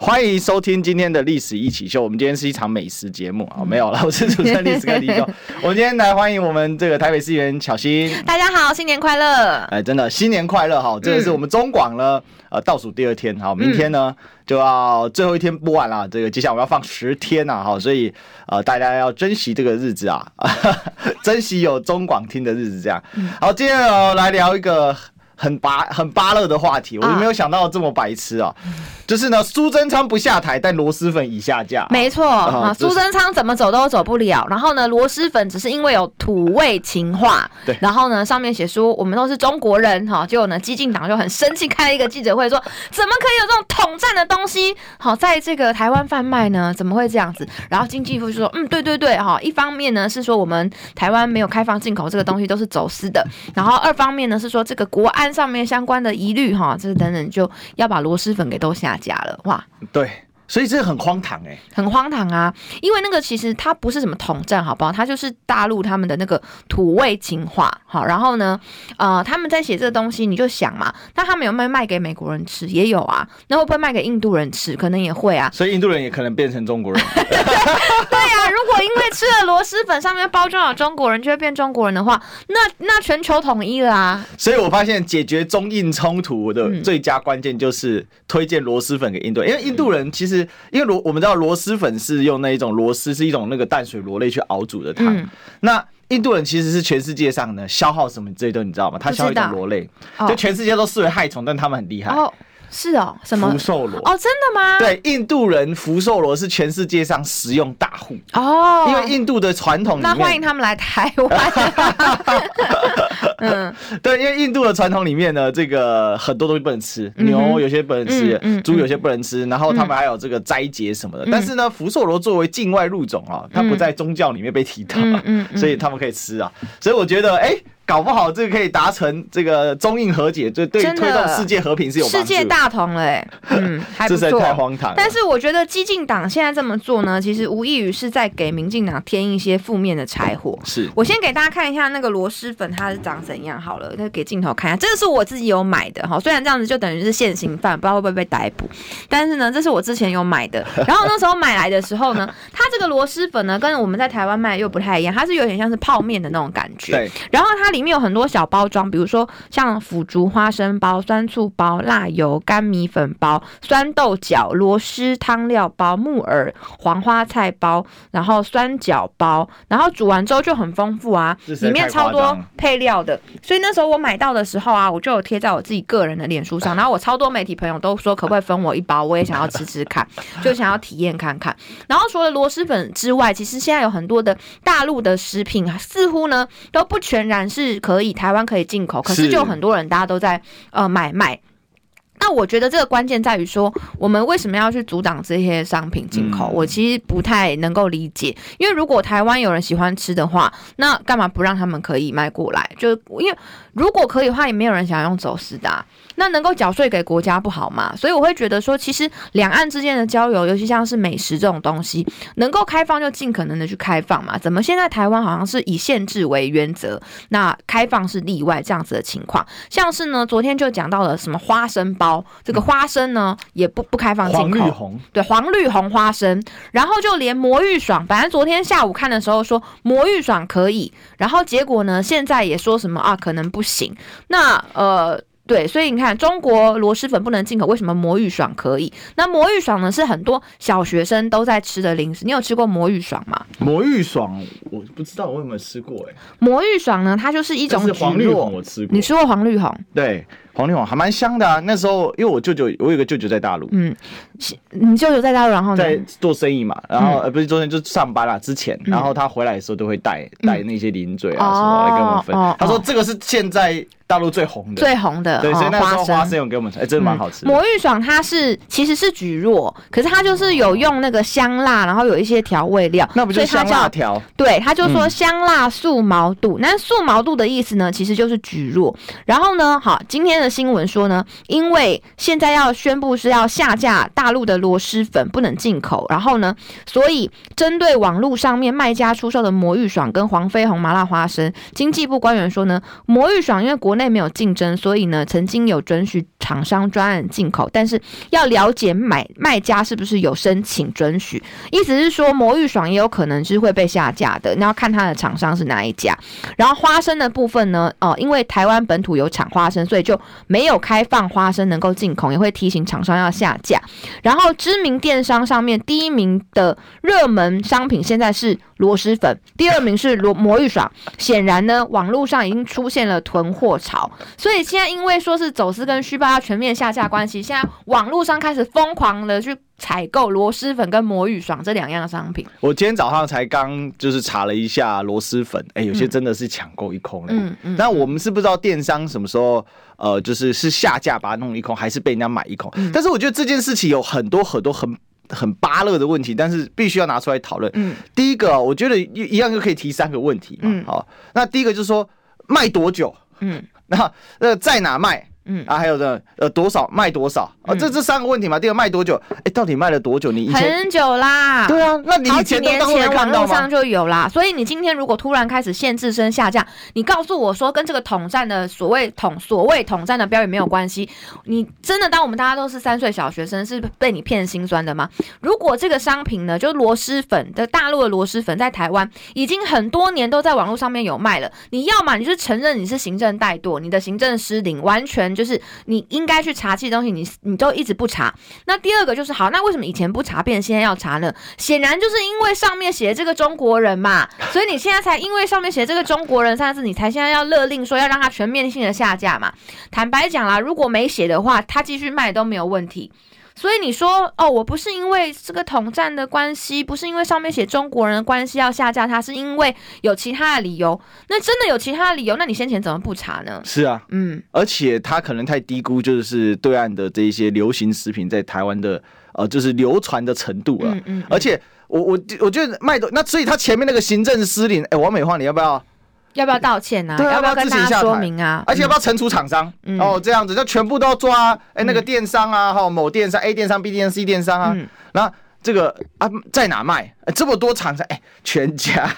欢迎收听今天的历史一起秀。我们今天是一场美食节目啊，没有了，我是主持人历史哥李修。我们今天来欢迎我们这个台北市议员巧心。大家好，新年快乐！哎，真的新年快乐哈！这个是我们中广呢，呃，倒数第二天哈，明天呢就要最后一天播完了。这个接下来我们要放十天呐哈，所以呃大家要珍惜这个日子啊，珍惜有中广听的日子。这样，好，接着来聊一个很芭很巴乐的话题，我就没有想到这么白痴啊。就是呢，苏贞昌不下台，但螺蛳粉已下架。没错啊，苏贞昌怎么走都走不了。然后呢，螺蛳粉只是因为有土味情话。对。然后呢，上面写说我们都是中国人哈，结果呢，激进党就很生气，开了一个记者会说，怎么可以有这种统战的东西？好，在这个台湾贩卖呢？怎么会这样子？然后经济部就说，嗯，对对对哈，一方面呢是说我们台湾没有开放进口这个东西都是走私的，然后二方面呢是说这个国安上面相关的疑虑哈，这等等就要把螺蛳粉给都下。架了哇！对。所以这个很荒唐哎、欸，很荒唐啊！因为那个其实它不是什么统战，好不好？它就是大陆他们的那个土味情话，好。然后呢，呃，他们在写这个东西，你就想嘛，那他们有没有卖给美国人吃？也有啊。那会不会卖给印度人吃？可能也会啊。所以印度人也可能变成中国人。对啊，如果因为吃了螺蛳粉上面包装有中国人，就会变中国人的话，那那全球统一了啊！所以我发现解决中印冲突的最佳关键就是推荐螺蛳粉给印度人，因为印度人其实。因为螺，我们知道螺蛳粉是用那一种螺丝，是一种那个淡水螺类去熬煮的汤。嗯、那印度人其实是全世界上呢消耗什么这些东西，你知道吗？他消耗一种螺类，就全世界都视为害虫，但他们很厉害。哦是哦，什么福寿螺？哦，真的吗？对，印度人福寿螺是全世界上食用大户哦，因为印度的传统那欢迎他们来台湾。嗯，对，因为印度的传统里面呢，这个很多东西不能吃，牛有些不能吃，猪有些不能吃，然后他们还有这个斋节什么的。但是呢，福寿螺作为境外入种啊，它不在宗教里面被提到，所以他们可以吃啊。所以我觉得，哎。搞不好这个可以达成这个中印和解，就对推动世界和平是有。世界大同了，哎，嗯，还不错。这太荒唐。但是我觉得激进党现在这么做呢，其实无异于是在给民进党添一些负面的柴火。是我先给大家看一下那个螺蛳粉它是长怎样好了，再给镜头看一下，这个是我自己有买的哈。虽然这样子就等于是现行犯，不知道会不会被逮捕，但是呢，这是我之前有买的。然后那时候买来的时候呢，它这个螺蛳粉呢，跟我们在台湾卖又不太一样，它是有点像是泡面的那种感觉。对。然后它里面有很多小包装，比如说像腐竹花生包、酸醋包、辣油干米粉包、酸豆角、螺蛳汤料包、木耳黄花菜包，然后酸角包，然后煮完之后就很丰富啊，里面超多配料的。所以那时候我买到的时候啊，我就有贴在我自己个人的脸书上，然后我超多媒体朋友都说可不可以分我一包，我也想要吃吃看，就想要体验看看。然后除了螺蛳粉之外，其实现在有很多的大陆的食品，似乎呢都不全然是可以。台湾可以进口，可是就很多人大家都在呃买卖。那我觉得这个关键在于说，我们为什么要去阻挡这些商品进口？我其实不太能够理解。因为如果台湾有人喜欢吃的话，那干嘛不让他们可以卖过来？就因为如果可以的话，也没有人想要用走私的啊。那能够缴税给国家不好吗？所以我会觉得说，其实两岸之间的交流，尤其像是美食这种东西，能够开放就尽可能的去开放嘛。怎么现在台湾好像是以限制为原则，那开放是例外这样子的情况？像是呢，昨天就讲到了什么花生包，这个花生呢也不不开放进口，黄绿红对黄绿红花生，然后就连魔芋爽，本来昨天下午看的时候说魔芋爽可以，然后结果呢现在也说什么啊可能不行，那呃。对，所以你看，中国螺蛳粉不能进口，为什么魔芋爽可以？那魔芋爽呢，是很多小学生都在吃的零食。你有吃过魔芋爽吗？魔芋爽我不知道我有没有吃过哎。魔芋爽呢，它就是一种是黄绿红，我吃过。你吃过黄绿红？对。黄绿红还蛮香的啊，那时候因为我舅舅，我有个舅舅在大陆，嗯，你舅舅在大陆，然后呢？在做生意嘛，然后呃不是做生意就上班啦，之前，然后他回来的时候都会带带那些零嘴啊什么来跟我们分。他说这个是现在大陆最红的，最红的，对，所以那时候花生有给我们吃，哎，真的蛮好吃。魔芋爽它是其实是蒟蒻，可是它就是有用那个香辣，然后有一些调味料，那不就香辣条？对，他就说香辣素毛肚，那素毛肚的意思呢，其实就是蒟蒻。然后呢，好，今天的。新闻说呢，因为现在要宣布是要下架大陆的螺蛳粉，不能进口，然后呢，所以针对网络上面卖家出售的魔芋爽跟黄飞鸿麻辣花生，经济部官员说呢，魔芋爽因为国内没有竞争，所以呢，曾经有准许厂商专案进口，但是要了解买卖家是不是有申请准许，意思是说魔芋爽也有可能是会被下架的，那要看它的厂商是哪一家。然后花生的部分呢，哦，因为台湾本土有产花生，所以就没有开放花生能够进口，也会提醒厂商要下架。然后知名电商上面第一名的热门商品现在是螺蛳粉，第二名是螺魔芋爽。显然呢，网络上已经出现了囤货潮，所以现在因为说是走私跟虚报要全面下架关系，现在网络上开始疯狂的去采购螺蛳粉跟魔芋爽这两样商品。我今天早上才刚就是查了一下螺蛳粉，哎、欸，有些真的是抢购一空嘞。嗯嗯。但我们是不知道电商什么时候呃，就是是下架把它弄一空，还是被人家买一空。嗯、但是我觉得这件事情有很多很多很。很巴乐的问题，但是必须要拿出来讨论。嗯，第一个，我觉得一一样就可以提三个问题嘛。好，那第一个就是说卖多久？嗯，那那在哪卖？嗯啊，还有的呃多少卖多少啊？这这三个问题嘛。第二个卖多久？哎，到底卖了多久？你以前很久啦。对啊，那你以前都当然看到吗？网络上就有啦。所以你今天如果突然开始限制声下架，你告诉我说跟这个统战的所谓统所谓统战的标语没有关系，你真的当我们大家都是三岁小学生是被你骗心酸的吗？如果这个商品呢，就螺蛳粉的大陆的螺蛳粉在台湾已经很多年都在网络上面有卖了，你要么你就承认你是行政怠惰，你的行政失灵，完全就是你。应该去查这些东西，你你都一直不查。那第二个就是好，那为什么以前不查，变现在要查呢？显然就是因为上面写这个中国人嘛，所以你现在才因为上面写这个中国人三个字，你才现在要勒令说要让他全面性的下架嘛。坦白讲啦，如果没写的话，他继续卖都没有问题。所以你说哦，我不是因为这个统战的关系，不是因为上面写中国人的关系要下架它，是因为有其他的理由。那真的有其他的理由，那你先前怎么不查呢？是啊，嗯，而且他可能太低估，就是对岸的这一些流行食品在台湾的呃，就是流传的程度了。嗯，嗯，嗯，而且我我我觉得卖的那，所以他前面那个行政失灵，哎，王美花，你要不要？要不要道歉呢、啊？要不要跟大家说明啊？而且要不要惩处厂商？嗯、哦，这样子就全部都要抓。哎、欸，那个电商啊，哈、嗯，某电商 A 电商、B 电商、C 电商啊，那、嗯。这个啊，在哪卖？这么多厂商，哎，全家、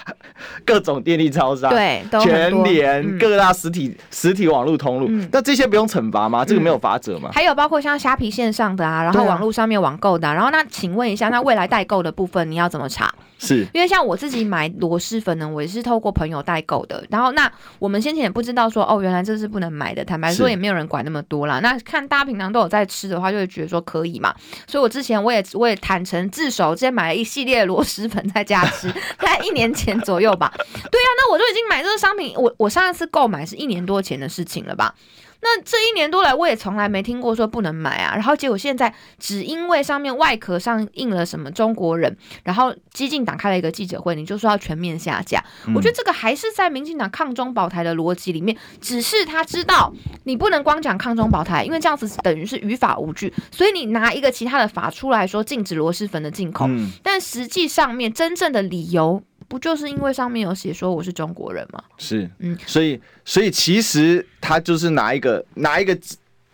各种电力超商，对，全联各大实体、嗯、实体网络通路，那、嗯、这些不用惩罚吗？这个没有法则吗？还有包括像虾皮线上的啊，然后网络上面网购的、啊，然后那请问一下，那未来代购的部分你要怎么查？是因为像我自己买螺蛳粉呢，我也是透过朋友代购的。然后那我们先前也不知道说，哦，原来这是不能买的。坦白说，也没有人管那么多啦。那看大家平常都有在吃的话，就会觉得说可以嘛。所以我之前我也我也坦诚自首，之前买了一系列螺蛳粉在家吃，在一年前左右吧。对呀、那我就已经买这个商品，我我上一次购买是一年多前的事情了吧。那这一年多来，我也从来没听过说不能买啊。然后结果现在只因为上面外壳上印了什么中国人，然后激进党开了一个记者会，你就说要全面下架。嗯、我觉得这个还是在民进党抗中保台的逻辑里面，只是他知道你不能光讲抗中保台，因为这样子等于是于法无据，所以你拿一个其他的法出来说禁止螺蛳粉的进口，嗯、但实际上面真正的理由。不就是因为上面有写说我是中国人吗？是，嗯，所以，所以其实他就是拿一个拿一个。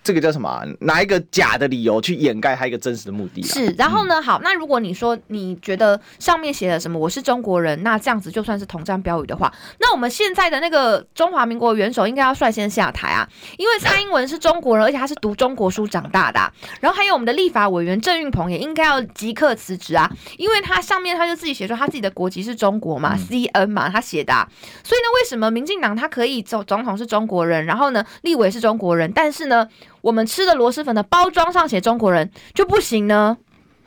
这个叫什么、啊？拿一个假的理由去掩盖他一个真实的目的。是，然后呢？嗯、好，那如果你说你觉得上面写的什么“我是中国人”，那这样子就算是统战标语的话，那我们现在的那个中华民国元首应该要率先下台啊！因为蔡英文是中国人，而且他是读中国书长大的、啊。然后还有我们的立法委员郑运鹏也应该要即刻辞职啊！因为他上面他就自己写说他自己的国籍是中国嘛、嗯、，C N 嘛，他写的、啊。所以呢，为什么民进党他可以总总统是中国人，然后呢，立委是中国人，但是呢？我们吃的螺蛳粉的包装上写中国人就不行呢？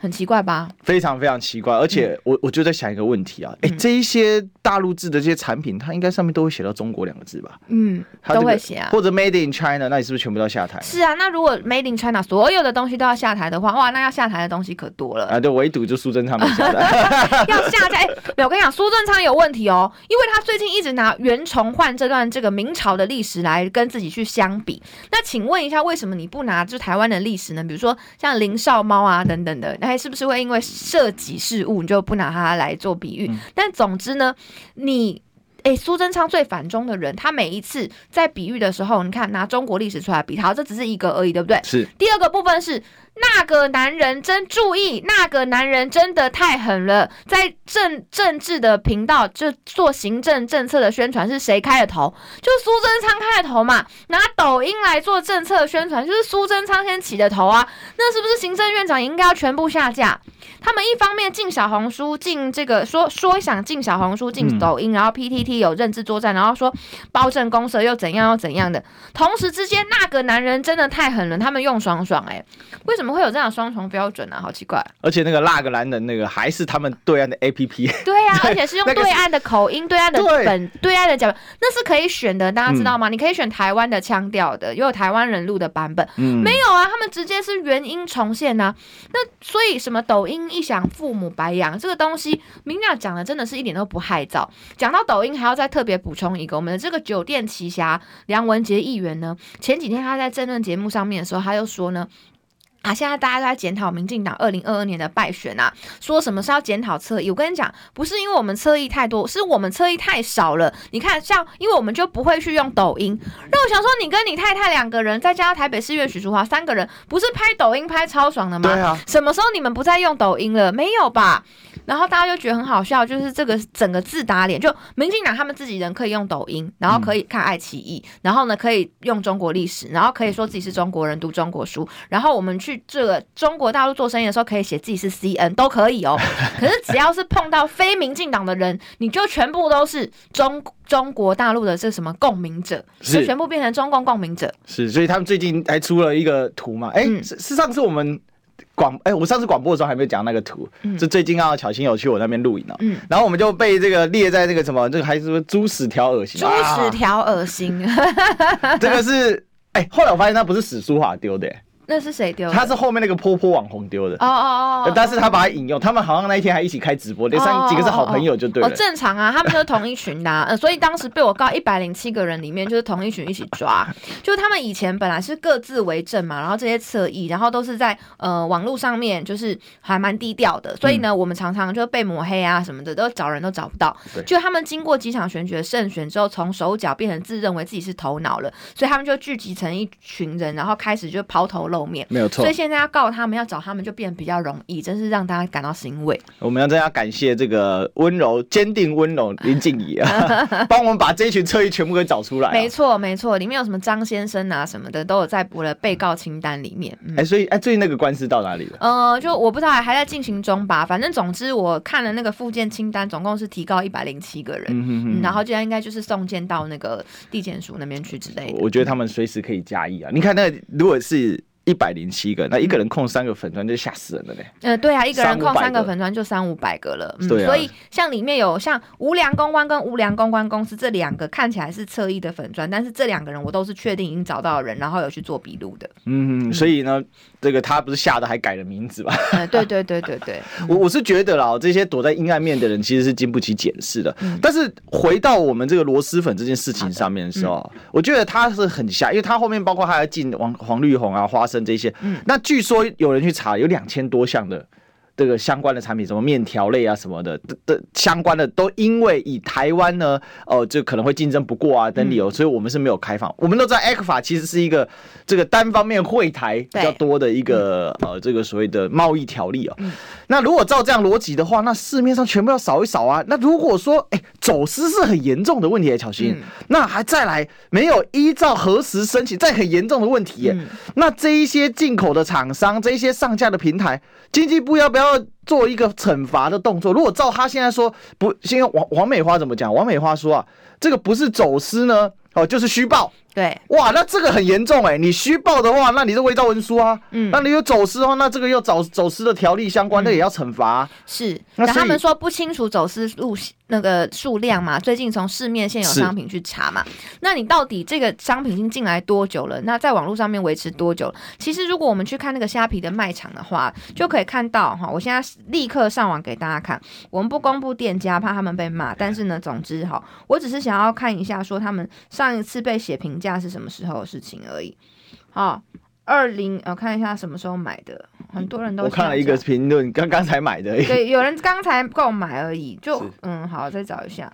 很奇怪吧？非常非常奇怪，而且我我就在想一个问题啊，哎、嗯，这一些大陆制的这些产品，它应该上面都会写到中国两个字吧？嗯，都会写啊。或者 Made in China，那你是不是全部都要下台？是啊，那如果 Made in China 所有的东西都要下台的话，哇，那要下台的东西可多了啊！对，唯独就苏贞昌没下台。要下台？我跟你讲，苏贞昌有问题哦，因为他最近一直拿袁崇焕这段这个明朝的历史来跟自己去相比。那请问一下，为什么你不拿就台湾的历史呢？比如说像林少猫啊等等的，是不是会因为？涉及事物，你就不拿它来做比喻。嗯、但总之呢，你哎，苏贞昌最反中的人，他每一次在比喻的时候，你看拿中国历史出来比，好，这只是一个而已，对不对？是。第二个部分是那个男人真注意，那个男人真的太狠了，在政政治的频道就做行政政策的宣传，是谁开的头？就苏贞昌开的头嘛。拿抖音来做政策宣传，就是苏贞昌先起的头啊。那是不是行政院长应该要全部下架？他们一方面进小红书，进这个说说想进小红书，进抖音，然后 PTT 有认知作战，然后说包正公社又怎样又怎样的。同时之间，那个男人真的太狠了，他们用爽爽哎、欸，为什么会有这样双重标准呢、啊？好奇怪。而且那个那个男人那个还是他们对岸的 APP。对呀、啊，而且是用对岸的口音、对岸的本、对岸的讲，那是可以选的，大家知道吗？嗯、你可以选台湾的腔调的，也有台湾人录的版本。嗯，没有啊，他们直接是原音重现呐、啊。那所以什么抖音？一想父母白养这个东西，明亮讲的真的是一点都不害臊。讲到抖音，还要再特别补充一个，我们的这个酒店奇侠梁文杰议员呢，前几天他在政论节目上面的时候，他又说呢。啊！现在大家都在检讨民进党二零二二年的败选啊，说什么是要检讨侧翼？我跟你讲，不是因为我们侧翼太多，是我们侧翼太少了。你看，像因为我们就不会去用抖音。那我想说，你跟你太太两个人，再加上台北市议员许淑华三个人，不是拍抖音拍超爽的吗？对啊。什么时候你们不再用抖音了？没有吧？然后大家就觉得很好笑，就是这个整个自打脸，就民进党他们自己人可以用抖音，然后可以看爱奇艺，然后呢可以用中国历史，然后可以说自己是中国人读中国书，然后我们去这个中国大陆做生意的时候，可以写自己是 CN 都可以哦。可是只要是碰到非民进党的人，你就全部都是中中国大陆的这什么共鸣者，是全部变成中共共鸣者。是，所以他们最近还出了一个图嘛？哎、嗯，是是上次我们。广哎、欸，我上次广播的时候还没有讲那个图，嗯、最近刚好巧心有去我那边录影了，嗯，然后我们就被这个列在那个什么，这个还是说猪屎条恶心，猪屎条恶心，这个是哎、欸，后来我发现那不是史书华丢的、欸。那是谁丢的？他是后面那个泼泼网红丢的。哦哦哦！但是他把他引用，他们好像那一天还一起开直播，那三几个是好朋友就对了。哦，正常啊，他们就是同一群的，啊，呃，所以当时被我告一百零七个人里面，就是同一群一起抓。就是他们以前本来是各自为政嘛，然后这些侧翼，然后都是在呃网络上面，就是还蛮低调的。所以呢，嗯，我们常常就被抹黑啊什么的，都找人都找不到。就他们经过几场选举的胜选之后，从手脚变成自认为自己是头脑了，所以他们就聚集成一群人，然后开始就抛头露面。没有错。所以现在要告他们，要找他们，就变得比较容易，真是让大家感到欣慰。我们要真要感谢这个温柔、坚定、温柔林静怡啊，帮我们把这一群侧翼全部给找出来、啊。没错，没错，里面有什么张先生啊什么的，都有在补了被告清单里面。哎、嗯欸，所以哎，最近那个官司到哪里了？呃，就我不知道，还在进行中吧。反正总之，我看了那个附件清单，总共是提高一百零七个人，嗯、哼哼然后现在应该就是送件到那个地检署那边去之类的。我觉得他们随时可以加一啊。你看，那个如果是。一百零七个，那一个人控三个粉砖就吓死人了嘞。嗯、呃，对啊，一个人控三个粉砖就三五百个了。嗯，对啊、所以像里面有像无良公关跟无良公关公司这两个看起来是侧翼的粉砖，但是这两个人我都是确定已经找到人，然后有去做笔录的。嗯，所以呢，这个他不是吓得还改了名字吧？嗯，对对对对对。我我是觉得啦，这些躲在阴暗面的人其实是经不起检视的。嗯、但是回到我们这个螺蛳粉这件事情上面的时候，嗯、我觉得他是很吓，因为他后面包括他还进黄黄绿红啊、花生这些，嗯。那据说有人去查，有两千多项的这个相关的产品，什么面条类啊什么的的的相关的，都因为以台湾呢，哦，就可能会竞争不过啊等理由，所以我们是没有开放。我们都知道 ECFA 其实是一个这个单方面惠台比较多的一个呃这个所谓的贸易条例哦。那如果照这样逻辑的话，那市面上全部要扫一扫啊。那如果说哎走私是很严重的问题，巧心，那还再来没有依照核实申请，再很严重的问题耶，那这一些进口的厂商，这一些上架的平台，经济部要不要？要做一个惩罚的动作。如果照他现在说不，现在王王美花怎么讲？王美花说啊，这个不是走私呢，哦，就是虚报。对，哇，那这个很严重哎！你虚报的话，那你是伪造文书啊。嗯，那你有走私的话，那这个又走走私的条例相关，那也要惩罚啊。是，那他们说不清楚走私路那个数量嘛？最近从市面现有商品去查嘛？那你到底这个商品已经进来多久了？那在网络上面维持多久？其实如果我们去看那个虾皮的卖场的话，就可以看到哈。我现在立刻上网给大家看，我们不公布店家，怕他们被骂。但是呢，总之哈，我只是想要看一下，说他们上一次被写评。价是什么时候的事情而已。好，二零我看一下什么时候买的，很多人都我看了一个评论，刚刚才买的。对，有人刚才购买而已。就嗯，好，再找一下。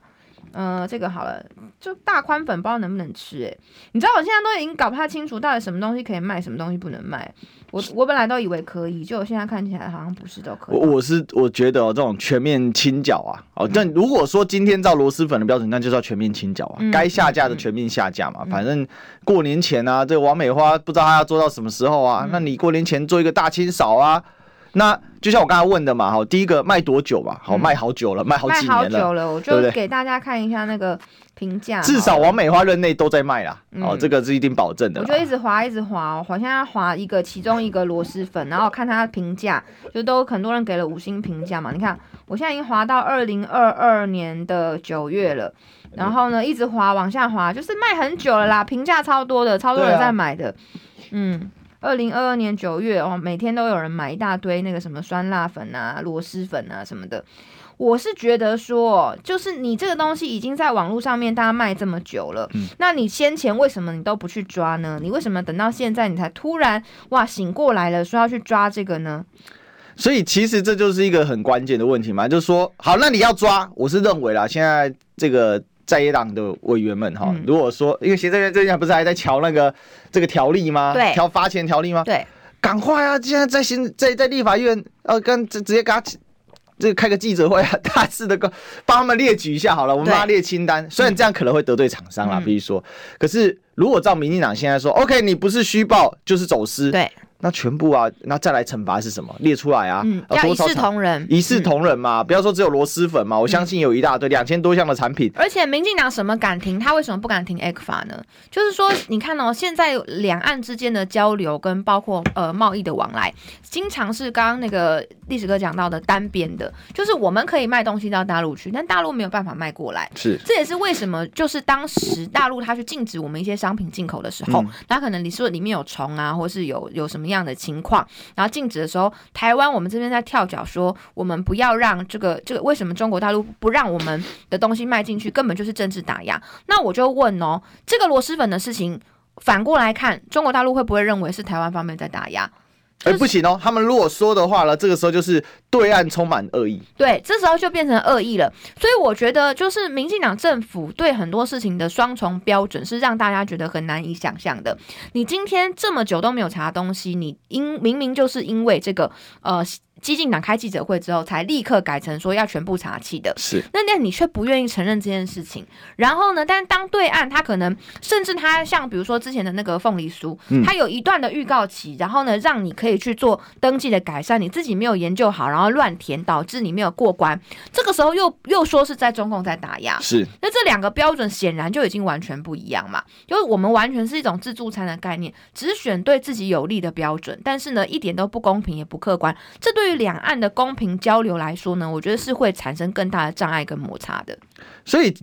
呃，这个好了，就大宽粉不知道能不能吃哎、欸？你知道我现在都已经搞不太清楚到底什么东西可以卖，什么东西不能卖。我我本来都以为可以，就我现在看起来好像不是都可以。我我是我觉得哦，这种全面清缴啊，哦，但如果说今天照螺蛳粉的标准，那就是要全面清缴啊，该、嗯、下架的全面下架嘛。嗯、反正过年前啊，这个王美花不知道她要做到什么时候啊？嗯、那你过年前做一个大清扫啊？那就像我刚才问的嘛，好，第一个卖多久吧？好，卖好久了，卖好几年了。卖好久了，我就给大家看一下那个评价。至少王美花任内都在卖啦，哦，这个是一定保证的。我就一直滑，一直滑，好像要滑一个其中一个螺蛳粉，然后看它的评价，就都很多人给了五星评价嘛。你看，我现在已经滑到二零二二年的九月了，然后呢，一直滑往下滑，就是卖很久了啦，评价超多的，超多人在买的，嗯。二零二二年九月哦，每天都有人买一大堆那个什么酸辣粉啊、螺蛳粉啊什么的。我是觉得说，就是你这个东西已经在网络上面大家卖这么久了，嗯，那你先前为什么你都不去抓呢？你为什么等到现在你才突然哇醒过来了，说要去抓这个呢？所以其实这就是一个很关键的问题嘛，就是说，好，那你要抓，我是认为啦，现在这个。在野党的委员们哈，如果说因为行政院最近不是还在调那个这个条例吗？对，调罚钱条例吗？对，赶快啊！现在在行在在立法院，呃，跟直直接给他这个开个记者会啊，大肆的帮帮他们列举一下好了，我们帮他列清单。虽然这样可能会得罪厂商啦，比如说，可是如果照民进党现在说，OK，你不是虚报就是走私，对。那全部啊，那再来惩罚是什么？列出来啊，嗯、要一视同仁，一视同仁嘛，嗯、不要说只有螺蛳粉嘛，我相信有一大堆两千多项的产品。而且民进党什么敢停，他为什么不敢停 ECFA 呢？就是说，你看哦，现在两岸之间的交流跟包括呃贸易的往来，经常是刚刚那个历史哥讲到的单边的，就是我们可以卖东西到大陆去，但大陆没有办法卖过来。是，这也是为什么，就是当时大陆他去禁止我们一些商品进口的时候，那、嗯、可能你说里面有虫啊，或是有有什么样的情况。然后禁止的时候，台湾我们这边在跳脚说，我们不要让这个这个，为什么中国大陆不让我们的东西卖进去？根本就是政治打压。那我就问哦，这个螺蛳粉的事情，反过来看，中国大陆会不会认为是台湾方面在打压？哎，不行哦！他们如果说的话了，这个时候就是对岸充满恶意。对，这时候就变成恶意了。所以我觉得，就是民进党政府对很多事情的双重标准，是让大家觉得很难以想象的。你今天这么久都没有查东西，你因明明就是因为这个呃。基进党开记者会之后，才立刻改成说要全部查气的。是，那那你却不愿意承认这件事情。然后呢，但当对岸他可能甚至他像比如说之前的那个凤梨酥，嗯，他有一段的预告期，然后呢，让你可以去做登记的改善，你自己没有研究好，然后乱填，导致你没有过关。这个时候又又说是在中共在打压。是，那这两个标准显然就已经完全不一样嘛。就是我们完全是一种自助餐的概念，只选对自己有利的标准，但是呢，一点都不公平也不客观。这对于两岸的公平交流来说呢，我觉得是会产生更大的障碍跟摩擦的。所以，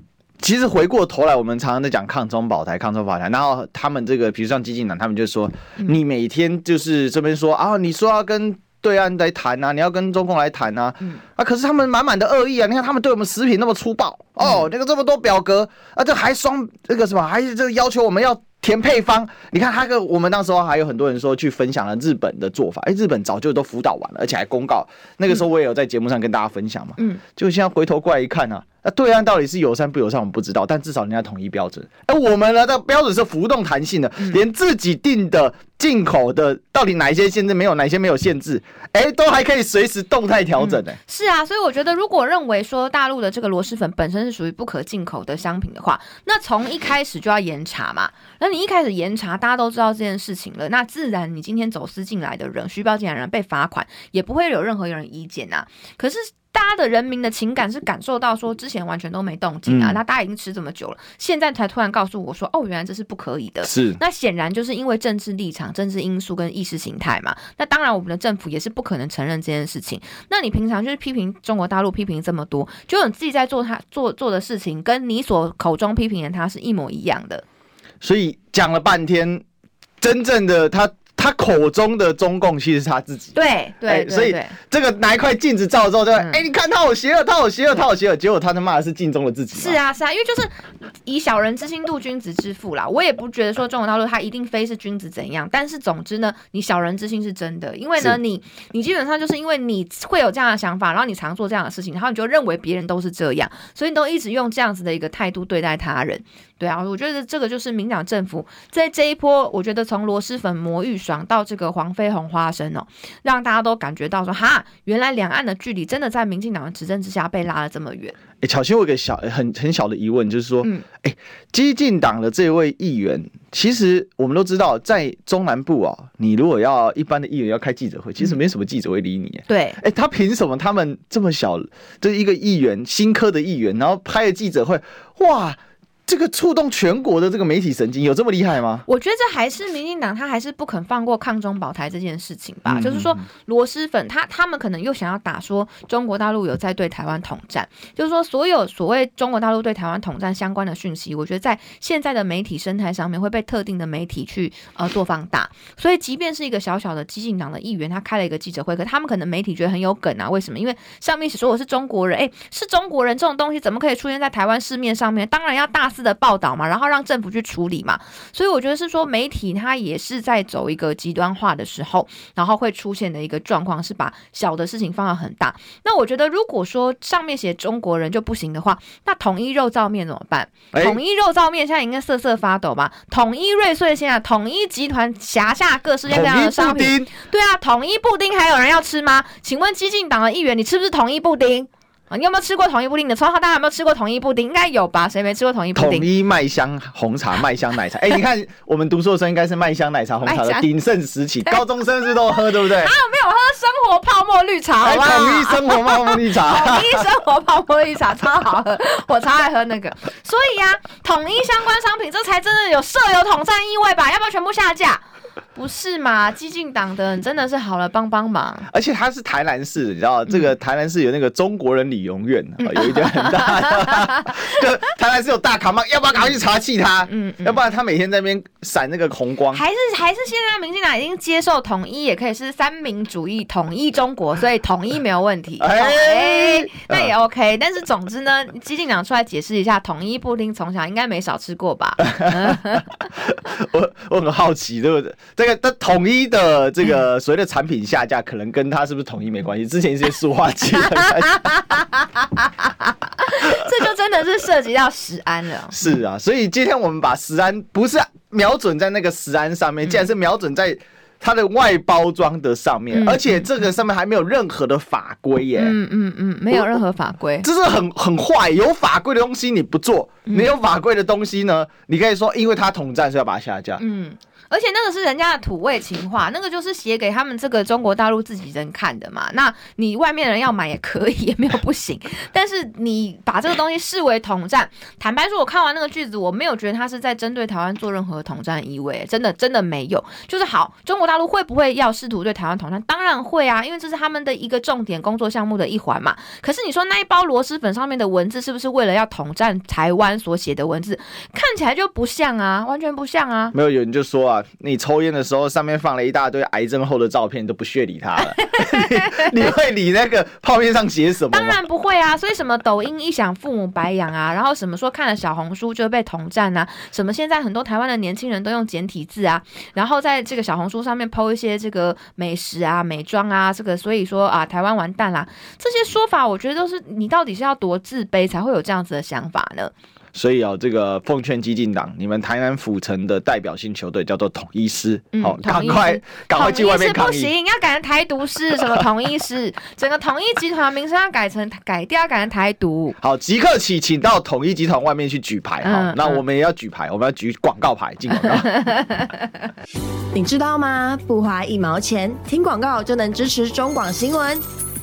其实回过头来，我们常常在讲抗中保台、抗中保台，然后他们这个，比如像激进党，他们就说，你每天就是这边说啊，你说要跟对岸来谈啊，你要跟中共来谈啊，啊，可是他们满满的恶意啊！你看他们对我们食品那么粗暴哦，那个这么多表格啊，这还双那个什么，还是这个要求我们要。填配方，你看他跟，我们那时候还有很多人说去分享了日本的做法，哎，日本早就都辅导完了，而且还公告。那个时候我也有在节目上跟大家分享嘛，嗯，就现在回头过来一看啊。那对岸到底是友善不友善，我们不知道，但至少人家统一标准。而我们呢，的标准是浮动弹性的，连自己定的进口的到底哪一些限制没有，哪些没有限制，哎，都还可以随时动态调整。哎，是啊，所以我觉得，如果认为说大陆的这个螺蛳粉本身是属于不可进口的商品的话，那从一开始就要严查嘛。那你一开始严查，大家都知道这件事情了，那自然你今天走私进来的人、虚报进来的人被罚款，也不会有任何有人意见呐。可是。大家的人民的情感是感受到说，之前完全都没动静啊，那大家已经吃这么久了，现在才突然告诉我说，哦，原来这是不可以的。是，那显然就是因为政治立场、政治因素跟意识形态嘛。那当然，我们的政府也是不可能承认这件事情。那你平常就是批评中国大陆，批评这么多，就你自己在做他做做的事情，跟你所口中批评的他是一模一样的。所以讲了半天，真正的他。他口中的中共其实是他自己。对对，所以这个拿一块镜子照之后，就哎，你看他好邪恶，他好邪恶，他好邪恶。结果他他妈的是镜中的自己。是啊是啊，因为就是以小人之心度君子之腹啦。我也不觉得说中国大陆他一定非是君子怎样，但是总之呢，你小人之心是真的，因为呢，你你基本上就是因为你会有这样的想法，然后你常做这样的事情，然后你就认为别人都是这样，所以你都一直用这样子的一个态度对待他人。对啊，我觉得这个就是民党政府在这一波，我觉得从螺蛳粉魔芋爽到这个黄飞鸿花生哦，让大家都感觉到说哈，原来两岸的距离真的在民进党的执政之下被拉了这么远。哎，巧心，我有个小很很小的疑问，就是说，嗯，哎，激进党的这位议员，其实我们都知道，在中南部啊，你如果要一般的议员要开记者会，其实没什么记者会理你。对，哎，他凭什么他们这么小，这一个议员新科的议员，然后开了记者会，哇？这个触动全国的这个媒体神经有这么厉害吗？我觉得这还是民进党他还是不肯放过抗中保台这件事情吧。嗯、就是说螺蛳粉他他们可能又想要打说中国大陆有在对台湾统战，就是说所有所谓中国大陆对台湾统战相关的讯息，我觉得在现在的媒体生态上面会被特定的媒体去呃做放大。所以即便是一个小小的激进党的议员，他开了一个记者会，可他们可能媒体觉得很有梗啊？为什么？因为上面写说我是中国人，哎，是中国人这种东西怎么可以出现在台湾市面上面？当然要大肆的报道嘛，然后让政府去处理嘛，所以我觉得是说媒体它也是在走一个极端化的时候，然后会出现的一个状况是把小的事情放到很大。那我觉得如果说上面写中国人就不行的话，那统一肉燥面怎么办？统一肉燥面现在应该瑟瑟发抖吧？统一瑞穗现在统一集团辖下各式各样的商品，对啊，统一布丁还有人要吃吗？请问激进党的议员，你吃不吃统一布丁？你有没有吃过统一布丁的？从小到大有没有吃过统一布丁？应该有吧？谁没吃过统一布丁？统一麦香红茶、麦香奶茶。哎、欸，你看我们读书的时候应该是麦香奶茶、红茶的鼎盛时期，高中生是都喝，对不对？啊，没有喝生活泡沫绿茶，好吧？统一生活泡沫绿茶，统一生活泡沫绿茶超好喝，我超爱喝那个。所以呀、啊，统一相关商品，这才真的有设有统战意味吧？要不要全部下架？不是嘛？激进党的真的是好了，帮帮忙。而且他是台南市，你知道、嗯、这个台南市有那个中国人李荣院，嗯、有一间很大的，就台南市有大卡吗？要不要赶快去查气他？嗯，嗯，要不然他每天在那边闪那个红光。还是还是现在民进党已经接受统一，也可以是三民主义统一中国，所以统一没有问题。哎、欸，那也 OK。但是总之呢，激进党出来解释一下，统一布丁从小应该没少吃过吧？我我很好奇，对不对？这个，他统一的这个 所谓的产品下架，可能跟它是不是统一没关系。之前一些塑化剂，这就真的是涉及到食安了。是啊，所以今天我们把食安不是瞄准在那个食安上面，竟然是瞄准在它的外包装的上面，而且这个上面还没有任何的法规耶。嗯嗯嗯，没有任何法规，这是很很坏。有法规的东西你不做，没有法规的东西呢，你可以说因为它统战，所以要把它下架。嗯。而且那个是人家的土味情话，那个就是写给他们这个中国大陆自己人看的嘛。那你外面人要买也可以，也没有不行。但是你把这个东西视为统战，坦白说，我看完那个句子，我没有觉得他是在针对台湾做任何统战意味，真的真的没有。就是好，中国大陆会不会要试图对台湾统战？当然会啊，因为这是他们的一个重点工作项目的一环嘛。可是你说那一包螺蛳粉上面的文字，是不是为了要统战台湾所写的文字？看起来就不像啊，完全不像啊。没有，有人就说啊。你抽烟的时候，上面放了一大堆癌症后的照片，都不屑理他了。你，你会理那个泡面上写什么？当然不会啊！所以什么抖音一响，父母白养啊，然后什么说看了小红书就被统战啊，什么现在很多台湾的年轻人都用简体字啊，然后在这个小红书上面 po 一些这个美食啊、美妆啊，这个所以说啊，台湾完蛋啦！这些说法，我觉得都是你到底是要多自卑才会有这样子的想法呢？所以啊，这个奉劝激进党，你们台南府城的代表性球队叫做统一狮，好、嗯，赶快赶快去外面抗议。统一狮不行，要改成台独狮，什么统一狮，整个统一集团名称要改成改掉，改成台独。好，即刻起，请到统一集团外面去举牌。哈、嗯，那我们也要举牌，我们要举广告牌进广告。你知道吗？不花一毛钱，听广告就能支持中广新闻。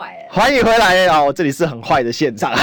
坏了。欢迎回来哦，这里是很坏的现场。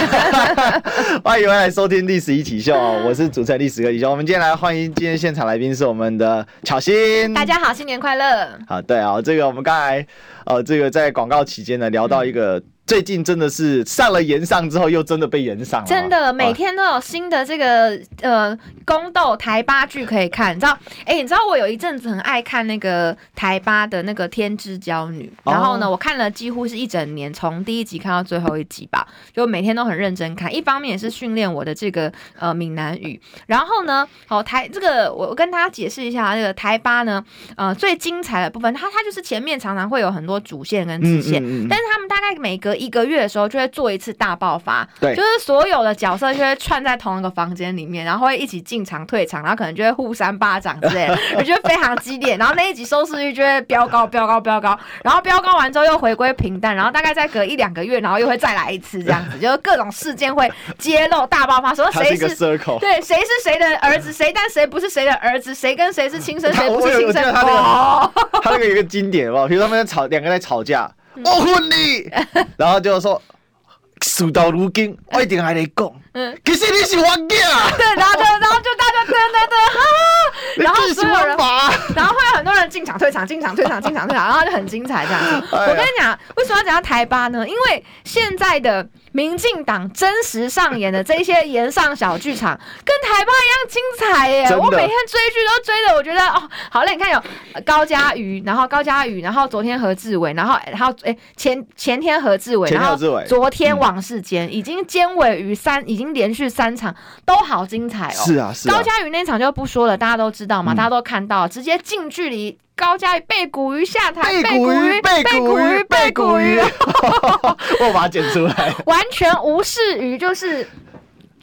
欢迎回来收听历史一起秀哦，我是主持人历史哥李秀。我们今天来欢迎今天现场来宾是我们的巧心。大家好，新年快乐。好，对啊，这个我们刚才呃，这个在广告期间呢，聊到一个。嗯最近真的是上了炎上之后，又真的被炎上了。真的，每天都有新的这个呃宫斗台八剧可以看。你知道？哎、欸，你知道我有一阵子很爱看那个台八的那个《天之娇女》，然后呢，我看了几乎是一整年，从第一集看到最后一集吧，就每天都很认真看。一方面也是训练我的这个呃闽南语。然后呢，好台这个我我跟大家解释一下，这个台八呢，呃最精彩的部分，它它就是前面常常会有很多主线跟支线，嗯嗯嗯，但是他们大概每隔一个月的时候就会做一次大爆发，对，就是所有的角色就会串在同一个房间里面，然后会一起进场退场，然后可能就会互扇巴掌之类的，我觉得非常激烈。然后那一集收视率就会飙高、飙高、飙高，然后飙高完之后又回归平淡，然后大概再隔一两个月，然后又会再来一次这样子，就是各种事件会揭露大爆发，说谁是，是对谁是谁的儿子，谁但谁不是谁的儿子，谁跟谁是亲生，谁不是亲生。他那个，哦、他那个有一个经典吧，比如他们在吵，两个在吵架。我恨你，然后就说事到如今，我一定还得讲。嗯，其实你是冤家。对，然后就，然后就大家对对对，哈，然后所有人，然后会有很多人进场退场，进场退场，进场退场，然后就很精彩这样子。我跟你讲，为什么要讲到台巴呢？因为现在的。民进党真实上演的这些延上小剧场，跟台八一样精彩耶！我每天追剧都追的，我觉得哦，好嘞！你看有高嘉瑜，然后高嘉瑜，然后昨天何志伟，然后然后哎前前天何志伟，然后昨天王世坚，已经尖尾鱼三，已经连续三场都好精彩哦。是啊，是啊。高嘉瑜那场就不说了，大家都知道嘛，大家都看到，直接近距离。高嘉瑜被捕鱼下台，被捕鱼，被捕鱼，被捕鱼，我把它剪出来，完全无视于就是。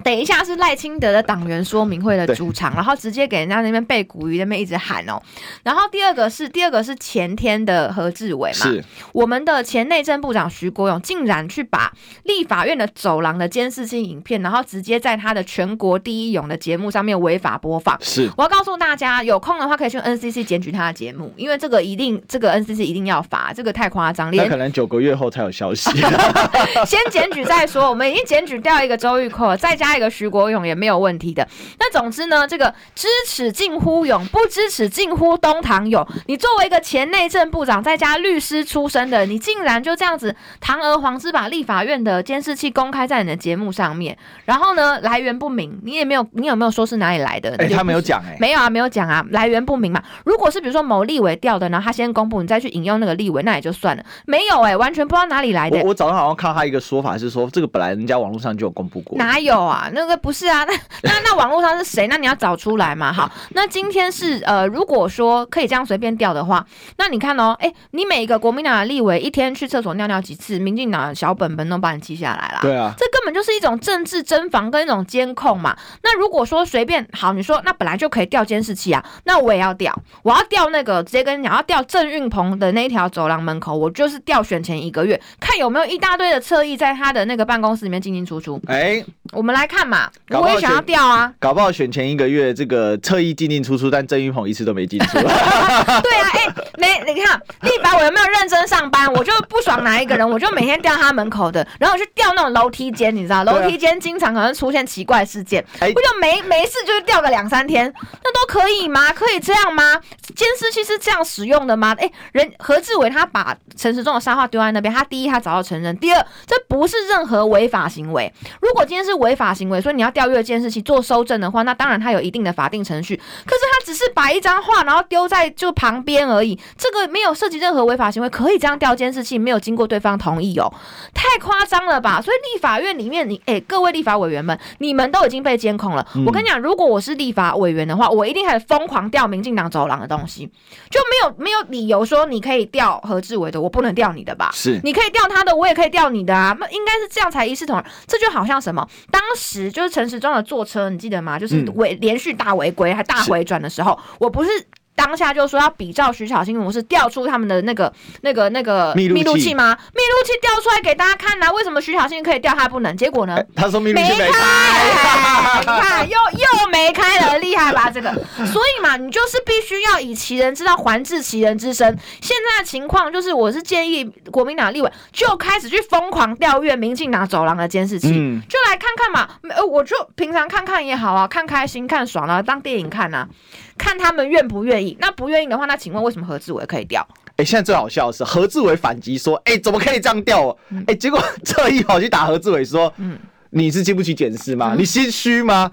等一下是赖清德的党员说明会的主场，然后直接给人家那边背古语那边一直喊哦。然后第二个是第二个是前天的何志伟嘛，是我们的前内政部长徐国勇竟然去把立法院的走廊的监视性影片，然后直接在他的全国第一勇的节目上面违法播放。是，我要告诉大家，有空的话可以去 NCC 检举他的节目，因为这个一定这个 NCC 一定要罚，这个太夸张。那可能九个月后才有消息，先检举再说。我们已经检举掉一个周玉蔻，再加。这个徐国勇也没有问题的。那总之呢，这个知耻近乎勇，不知耻近乎东堂勇。你作为一个前内政部长，再加律师出身的，你竟然就这样子堂而皇之把立法院的监视器公开在你的节目上面，然后呢，来源不明，你也没有，你有没有说是哪里来的？哎、欸，他没有讲哎、欸，没有啊，没有讲啊，来源不明嘛。如果是比如说某立委调的，然后他先公布，你再去引用那个立委，那也就算了。没有哎、欸，完全不知道哪里来的。我，我早上好像看到他一个说法是说，这个本来人家网络上就有公布过，哪有啊？那个不是啊，那那那网络上是谁？那你要找出来嘛。好，那今天是呃，如果说可以这样随便调的话，那你看哦，哎、欸，你每一个国民党的立委一天去厕所尿尿几次，民进党的小本本都帮你记下来了。对啊，这根本就是一种政治侦防跟一种监控嘛。那如果说随便好，你说那本来就可以调监视器啊，那我也要调，我要调那个直接跟你讲，要调郑运鹏的那一条走廊门口，我就是调选前一个月，看有没有一大堆的侧翼在他的那个办公室里面进进出出。哎、欸，我们来看嘛。我也想要调啊，搞不好选前一个月这个侧翼进进出出，但郑运鹏一次都没进出。对啊，哎、欸，没你看立白，我有没有认真上班，我就不爽哪一个人，我就每天调他门口的，然后我去调那种楼梯间，你知道，楼梯间经常可能出现奇怪事件，我、啊、就没没事就是掉个两三天，那都可以吗？可以这样吗？监视器是这样使用的吗？哎、欸，人何志伟他把陈时中的沙画丢在那边，他第一他找到承认，第二这不是任何违法行为。如果今天是违法行为，所以你要调阅监视器做收证的话，那当然他有一定的法定程序。可是他只是把一张画然后丢在就旁边而已，这个没有涉及任何违法行为，可以这样调监视器，没有经过对方同意哦，太夸张了吧？所以立法院里面你，你、欸、哎，各位立法委员们，你们都已经被监控了。嗯、我跟你讲，如果我是立法委员的话，我一定还疯狂调民进党走廊的东西，就没有没有理由说你可以调何志伟的，我不能调你的吧？是，你可以调他的，我也可以调你的啊。那应该是这样才一视同仁。这就好像什么，当时就是陈时中的坐车，你记得吗？就是违连续大违规还大回转的时候，我不是当下就说要比照徐小新模式调出他们的那个、那个、那个密录器吗？密录器调出来给大家看呐、啊？为什么徐小新可以调，他不能？结果呢？欸、他说密录器没开，你看又又没开了，厉害吧？这个，所以嘛，你就是必须要以其人之道还治其人之身。现在的情况就是，我是建议国民党立委就开始去疯狂调阅民进党走廊的监视器，嗯、就来看看嘛。呃，我就平常看看也好啊，看开心看爽了、啊，当电影看呐、啊。看他们愿不愿意，那不愿意的话，那请问为什么何志伟可以调？哎、欸，现在最好笑的是何志伟反击说：“哎、欸，怎么可以这样调？”哎、嗯欸，结果 侧翼跑去打何志伟说：“嗯，你是经不起检视吗？嗯、你心虚吗？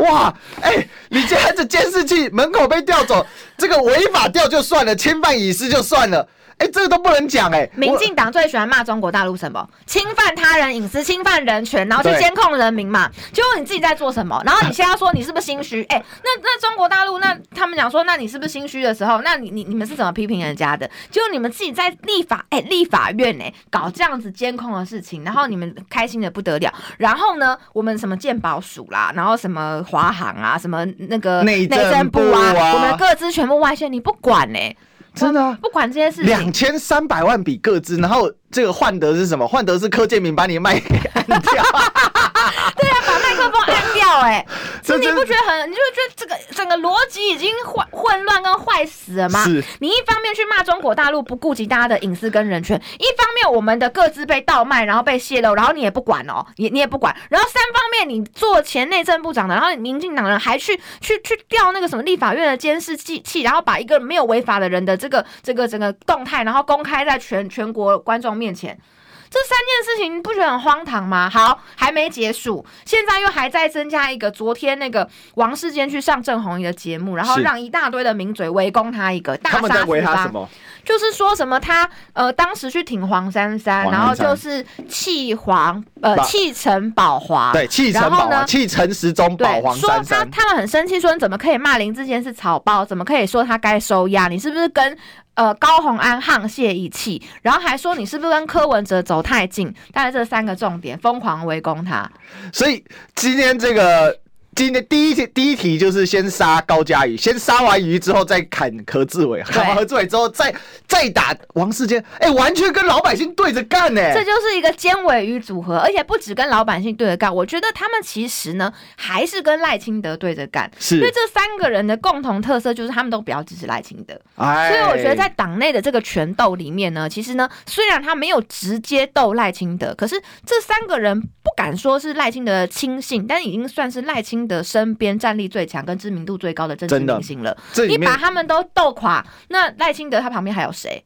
哇，哎、欸，你竟然这监视器门口被调走，这个违法调就算了，侵犯隐私就算了。”哎，这个都不能讲哎！民进党最喜欢骂中国大陆什么？侵犯他人隐私、侵犯人权，然后去监控人民嘛。结果你自己在做什么？然后你现在说你是不是心虚？哎，那那中国大陆那他们讲说，那你是不是心虚的时候？那你你你们是怎么批评人家的？结果你们自己在立法哎，立法院哎，搞这样子监控的事情，然后你们开心的不得了。然后呢，我们什么鉴宝署啦，然后什么华航啊，什么那个内政部啊，我们各自全部外泄，你不管呢？真的、啊，不管这些事情，两千三百万笔各自，然后这个换得是什么？换得是柯建明把你卖掉，对啊，按掉、欸，哎，这你不觉得很？你就觉得这个整个逻辑已经混混乱跟坏死了吗？是。你一方面去骂中国大陆不顾及大家的隐私跟人权，一方面我们的各自被盗卖，然后被泄露，然后你也不管哦，你你也不管，然后三方面你做前内政部长的，然后民进党人还去去去调那个什么立法院的监视器器，然后把一个没有违法的人的。这个这个整个动态，然后公开在全全国观众面前，这三件事情不觉得很荒唐吗？好，还没结束，现在又还在增加一个。昨天那个王世坚去上郑弘仪的节目，然后让一大堆的名嘴围攻他一个大杀四方。他们在围他什么？就是说什么他呃当时去挺黄珊珊，然后就是弃黄呃弃陈宝华，对弃陈宝华弃陈时中保黄珊珊，说他他们很生气，说你怎么可以骂林志坚是草包？怎么可以说他该收押？你是不是跟呃高宏安沆瀣一气？然后还说你是不是跟柯文哲走太近？大概这三个重点疯狂围攻他。所以今天这个。今天第一题第一题就是先杀高嘉瑜，先杀完瑜之后再砍何志伟，砍完何志伟之后再再打王世坚，哎、欸，完全跟老百姓对着干呢。这就是一个尖尾鱼组合，而且不止跟老百姓对着干，我觉得他们其实呢还是跟赖清德对着干，是。因为这三个人的共同特色就是他们都比较支持赖清德，哎，所以我觉得在党内的这个权斗里面呢，其实呢虽然他没有直接斗赖清德，可是这三个人不敢说是赖清德的亲信，但已经算是赖清德的身边战力最强、跟知名度最高的政治明星了。你把他们都斗垮，那赖清德他旁边还有谁？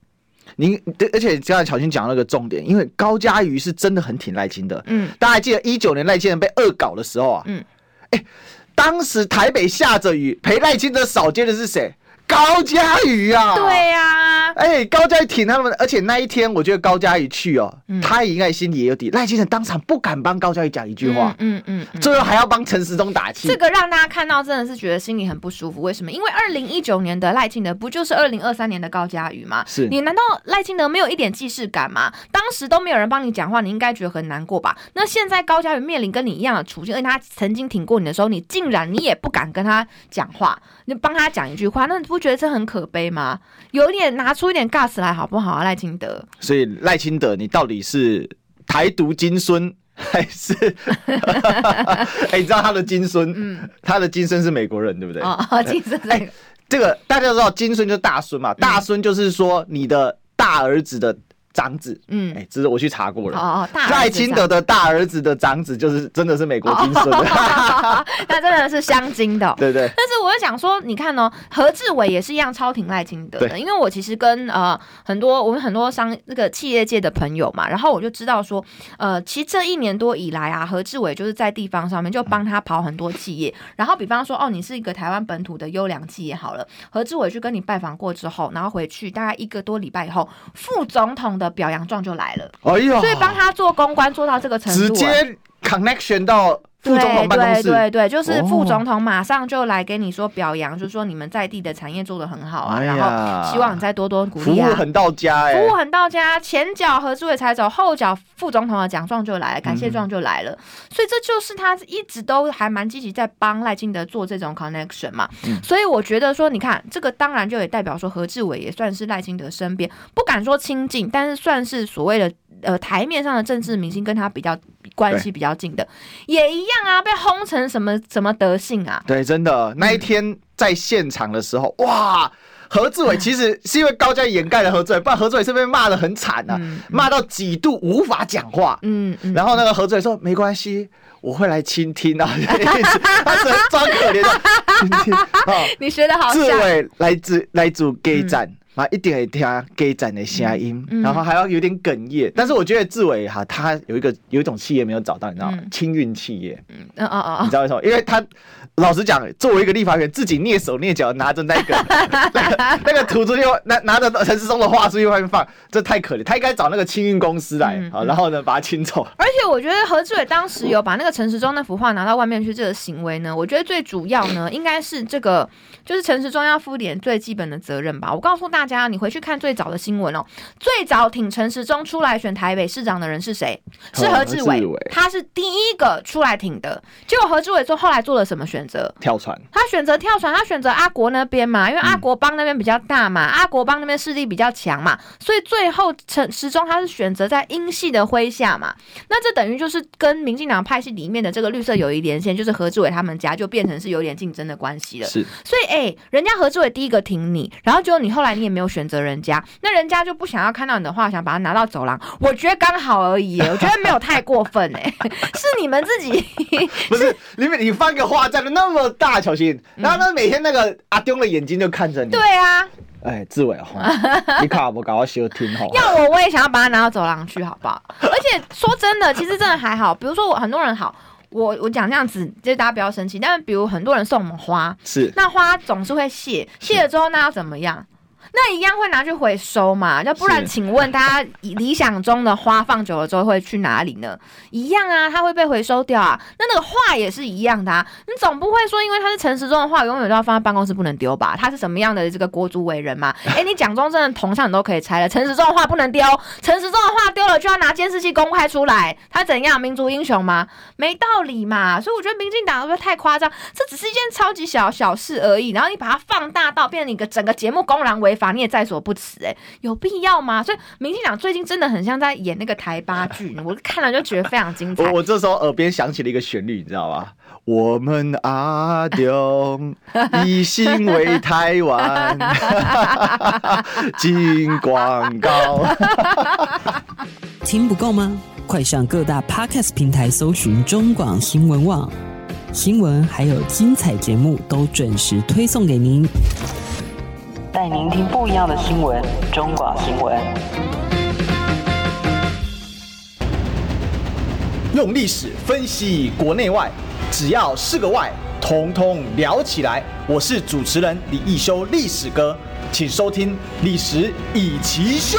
您对，而且刚才巧芯讲了个重点，因为高嘉瑜是真的很挺赖清德。嗯，大家还记得一九年赖清德被恶搞的时候啊？嗯，哎、欸，当时台北下着雨，陪赖清德扫街的是谁？高嘉宇啊，对呀、啊，哎、欸，高嘉宇挺他们，而且那一天我觉得高嘉宇去哦，嗯、他应该心里也有底。赖清德当场不敢帮高嘉宇讲一句话，嗯嗯，最后还要帮陈时中打气。这个让大家看到真的是觉得心里很不舒服。为什么？因为二零一九年的赖清德不就是二零二三年的高嘉宇吗？是你难道赖清德没有一点既视感吗？当时都没有人帮你讲话，你应该觉得很难过吧？那现在高嘉宇面临跟你一样的处境，而且他曾经挺过你的时候，你竟然你也不敢跟他讲话，你帮他讲一句话，那你不觉得这很可悲？吗？有点拿出一点 gas 来好不好啊，赖清德。所以赖清德，你到底是台独金孙还是？哎、欸，你知道他的金孙？嗯，他的金孙是美国人，对不对？哦，金孙那个、欸，这个大家都知道，金孙就是大孙嘛。大孙就是说你的大儿子的。长子，嗯，哎、欸，这是我去查过了。哦哦，赖清德的大儿子的长子就是真的是美国金孙，那真的是镶金的、喔。对，对。对。但是我就想说，你看哦、喔，何志伟也是一样超挺赖清德的，因为我其实跟呃很多我们很多商那个企业界的朋友嘛，然后我就知道说，呃，其实这一年多以来啊，何志伟就是在地方上面就帮他跑很多企业，然后比方说哦，你是一个台湾本土的优良企业好了，何志伟去跟你拜访过之后，然后回去大概一个多礼拜以后，副总统的表扬状就来了，哎呦，所以帮他做公关做到这个程度，直接 connection 到。副总统办公室，对对对，就是副总统马上就来给你说表扬，就是说你们在地的产业做得很好啊，然后希望你再多多鼓励啊。服务很到家，哎，服务很到家，前脚何志伟才走，后脚副总统的奖状就来了，感谢状就来了，所以这就是他一直都还蛮积极在帮赖清德做这种 connection 嘛。所以我觉得说，你看这个当然就也代表说何志伟也算是赖清德身边不敢说亲近，但是算是所谓的呃台面上的政治明星，跟他比较关系比较近的，也一样啊，被轰成什么什么德性啊？对，真的那一天在现场的时候，嗯、哇，何志伟其实是因为高嘉掩盖了何志伟，不然何志伟是被骂的很惨啊，骂、嗯、到几度无法讲话。嗯，嗯然后那个何志伟说没关系，我会来倾听啊 他只能装可怜的倾听。你学的好，志伟来自来自给战。嗯啊，一定会听给展的声音，然后还要有点哽咽。但是我觉得志伟哈，他有一个有一种企业没有找到，你知道吗？清运企业。嗯嗯嗯嗯，你知道为什么？因为他老实讲，作为一个立法员，自己蹑手蹑脚拿着那个 那个那个图出去，拿拿着陈世忠的画出去外面放，这太可怜。他应该找那个清运公司来啊，嗯、然后呢把他清走。而且我觉得何志伟当时有把那个陈时中那幅画拿到外面去，这个行为呢，我觉得最主要呢，应该是这个就是陈时中要负点最基本的责任吧。我告诉大家，你回去看最早的新闻哦，最早挺陈时中出来选台北市长的人是谁？是何志伟，他是第一个出来挺的。结果何志伟说后来做了什么选择？跳船。他选择跳船，他选择阿国那边嘛，因为阿国帮那边比较大嘛，嗯、阿国帮那边势力比较强嘛，所以最后陈时中他是选择在英系的麾下嘛。那这等于就是跟民进党派系里面的这个绿色友谊连线，就是何志伟他们家就变成是有点竞争的关系了。是，所以哎、欸，人家何志伟第一个挺你，然后结果你后来你也没有选择人家。那人家就不想要看到你的话，想把它拿到走廊。我觉得刚好而已，我觉得没有太过分哎，是你们自己不是？你们你放个画站的那么大，小心。然后呢，每天那个阿丢的眼睛就看着你。对啊，哎，志伟哈，你卡不搞我修听哈。要我我也想要把它拿到走廊去，好不好？而且说真的，其实真的还好。比如说我很多人好，我我讲这样子，就是大家不要生气。但是比如很多人送我们花，是那花总是会谢，谢了之后那要怎么样？那一样会拿去回收嘛？要不然，请问大家理想中的花放久了之后会去哪里呢？一样啊，它会被回收掉啊。那那个画也是一样的啊。你总不会说，因为它是陈时中的画，永远都要放在办公室不能丢吧？他是什么样的这个国族伟人嘛？哎、欸，你蒋中正的铜像你都可以拆了，陈时中的画不能丢。陈时中的画丢了就要拿监视器公开出来，他怎样？民族英雄吗？没道理嘛。所以我觉得民进党会不会太夸张？这只是一件超级小小事而已，然后你把它放大到变成一个整个节目公然违法。你也在所不辞，哎，有必要吗？所以民进党最近真的很像在演那个台八剧，我看了就觉得非常精彩。我我这时候耳边响起了一个旋律，你知道吗？我们阿丢以心为台湾，进广告。听不够吗？快上各大 Podcast 平台搜寻中广新闻网新闻，还有精彩节目都准时推送给您。带您听不一样的新闻，中广新闻。用历史分析国内外，只要是个“外”，统统聊起来。我是主持人李一修，历史哥，请收听《历史以奇秀》。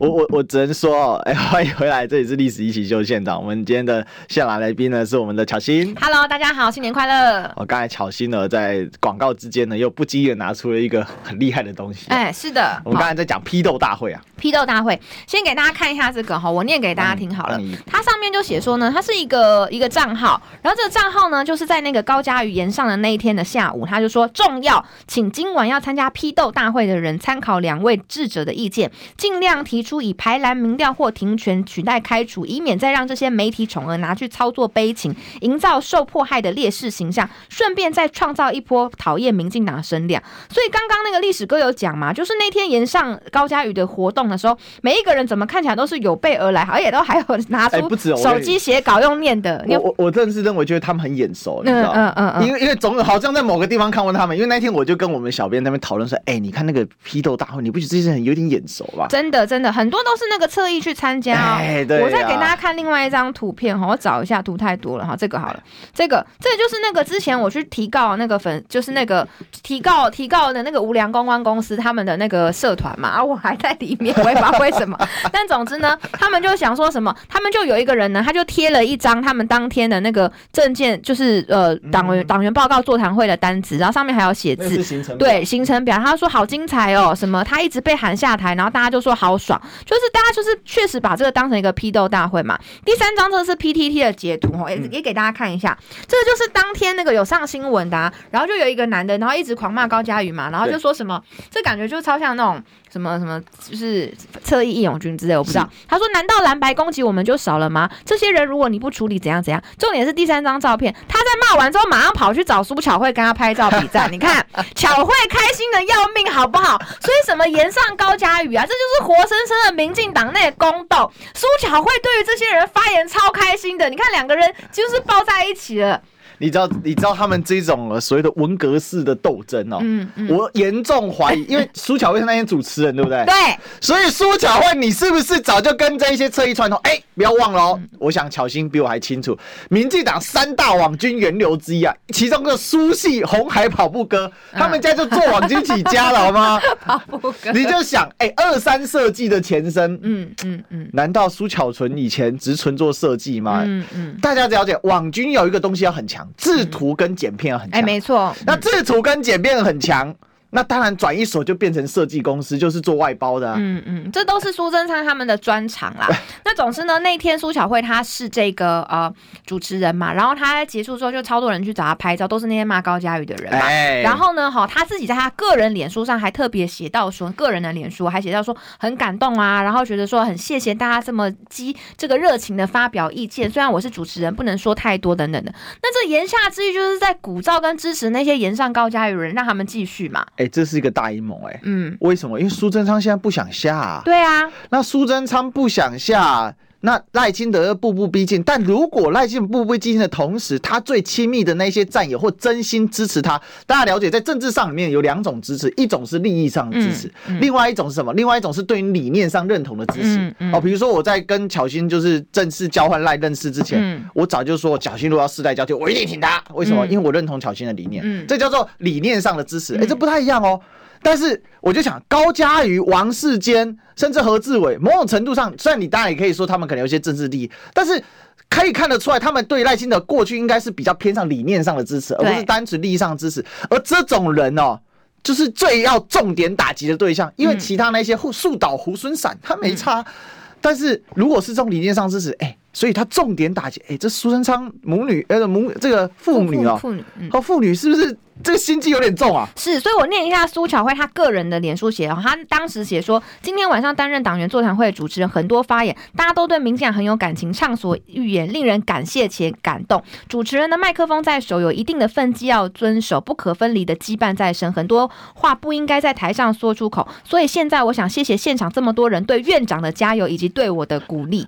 我我我只能说，哎，欢迎回来，这里是历史一起秀现场。我们今天的现场来宾呢是我们的巧心。Hello，大家好，新年快乐！我刚才巧心呢在广告之间呢又不经意的拿出了一个很厉害的东西。哎，是的，我们刚才在讲批斗大会啊。批斗大会，先给大家看一下这个哈，我念给大家听好了。它上面就写说呢，它是一个一个账号，然后这个账号呢就是在那个高嘉语言上的那一天的下午，他就说重要，请今晚要参加批斗大会的人参考两位智者的意见，尽量提出。以排蓝民调或停权取代开除，以免再让这些媒体宠儿拿去操作悲情，营造受迫害的烈士形象，顺便再创造一波讨厌民进党的声量。所以刚刚那个历史哥有讲嘛，就是那天沿上高嘉瑜的活动的时候，每一个人怎么看起来都是有备而来，而且都还有拿出手机写稿用念的。我我我真的是认为，觉得他们很眼熟，你知道嗯嗯嗯，因为因为总好像在某个地方看过他们，因为那天我就跟我们小编那边讨论说，哎，你看那个批斗大会，你不觉得这些人有点眼熟吧？真的真的很。很多都是那个侧翼去参加、哦。哎对啊。我再给大家看另外一张图片哈，我找一下图太多了哈，这个好了，这个这个就是那个之前我去提告那个粉，就是那个提告提告的那个无良公关公司他们的那个社团嘛，啊，我还在里面，我也不知道为什么，但总之呢，他们就想说什么，他们就有一个人呢，他就贴了一张他们当天的那个证件，就是呃党员党员报告座谈会的单子，然后上面还有写字，对行程表，他说好精彩哦，什么他一直被喊下台，然后大家就说好爽，就是大家就是确实把这个当成一个批斗大会嘛。第三张这个是 PTT 的截图哦，也也给大家看一下，这个就是当天那个有上新闻的，啊，然后就有一个男的，然后一直狂骂高佳瑜嘛，然后就说什么，这感觉就超像那种。什么什么就是侧翼义勇军之类，我不知道。他说：“难道蓝白攻击我们就少了吗？这些人如果你不处理，怎样怎样？重点是第三张照片，他在骂完之后，马上跑去找苏巧慧跟他拍照比赞。你看，巧慧开心的要命，好不好？所以什么言上高佳宇啊，这就是活生生的民进党内的宫斗。苏巧慧对于这些人发言超开心的，你看两个人就是抱在一起了。”你知道，你知道他们这种所谓的文革式的斗争哦，嗯嗯、我严重怀疑，因为苏巧慧是那些主持人，对不对？对。所以苏巧慧，你是不是早就跟这一些侧翼串通？哎、欸，不要忘了哦、嗯，我想巧心比我还清楚，民进党三大网军源流之一啊，其中个苏系红海跑步哥，他们家就做网军起家了，好吗？跑步哥，你就想，哎、欸，二三设计的前身，嗯嗯嗯，难道苏巧纯以前只纯做设计吗？嗯嗯，大家了解，网军有一个东西要很强。制图跟剪片很强，哎、欸，没错。那制图跟剪片很强。那当然，转一手就变成设计公司，就是做外包的、啊。嗯嗯，这都是苏贞昌他们的专长啦。那总之呢，那天苏巧慧她是这个呃主持人嘛，然后她结束之后就超多人去找她拍照，都是那些骂高嘉宇的人嘛。欸、然后呢，哈，他自己在他个人脸书上还特别写到说，个人的脸书还写到说很感动啊，然后觉得说很谢谢大家这么激这个热情的发表意见。虽然我是主持人，不能说太多等等的。那这言下之意就是在鼓噪跟支持那些言上高嘉宇的人，让他们继续嘛。哎、欸，这是一个大阴谋，哎，嗯，为什么？因为苏贞昌现在不想下、啊，对啊，那苏贞昌不想下，那赖清德又步步逼近。但如果赖清德步步逼近的同时，他最亲密的那些战友或真心支持他，大家了解，在政治上里面有两种支持，一种是利益上的支持，嗯嗯、另外一种是什么？另外一种是对于理念上认同的支持。哦，比如说我在跟巧心就是正式交换赖认识之前，嗯、我早就说巧心如果要世代交替，我一定挺他。为什么？嗯、因为我认同巧心的理念。嗯，这叫做理念上的支持。哎、欸，这不太一样哦。但是我就想，高嘉瑜、王世坚，甚至何志伟，某种程度上，虽然你当然也可以说他们可能有些政治利益，但是可以看得出来，他们对赖清德过去应该是比较偏向理念上的支持，而不是单纯利益上的支持。而这种人哦，就是最要重点打击的对象，因为其他那些树倒猢狲散，他没差。但是如果是这种理念上支持，哎，所以他重点打击，哎，这苏贞昌母女，呃，母这个父女哦，父女和父女是不是？这个心机有点重啊，是，所以我念一下苏巧慧她个人的脸书写，她当时写说，今天晚上担任党员座谈会的主持人，很多发言，大家都对民进党很有感情，畅所欲言，令人感谢且感动。主持人的麦克风在手，有一定的分际要遵守，不可分离的羁绊在身，很多话不应该在台上说出口。所以现在我想谢谢现场这么多人对院长的加油以及对我的鼓励。